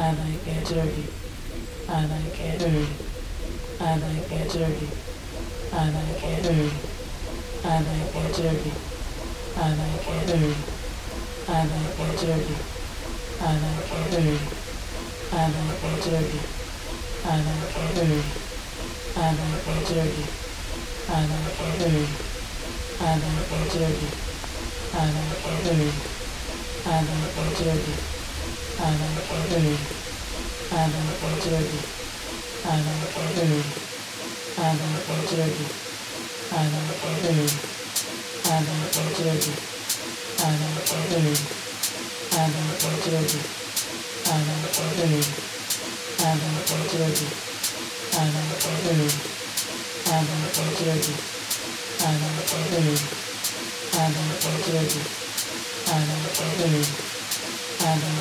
I like it dirty. I like it dirty. I like it dirty. I like it dirty. I like it dirty. I like it dirty. I like it dirty. I like it dirty. I like it dirty. I like it dirty. I like it dirty. I like it dirty. I like it dirty. I like it dirty. I like it dirty. Adam Eve, Adam Jordan, Adam Eve, Adam Jordan, Adam Eve, Adam Jordan, Adam Eve, Adam Jordan, Adam Eve, Adam Jordan, Adam Eve, Adam Jordan, Adam Eve, Adam Jordan, Adam Eve. I don't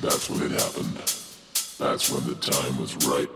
That's when it happened. That's when the time was right.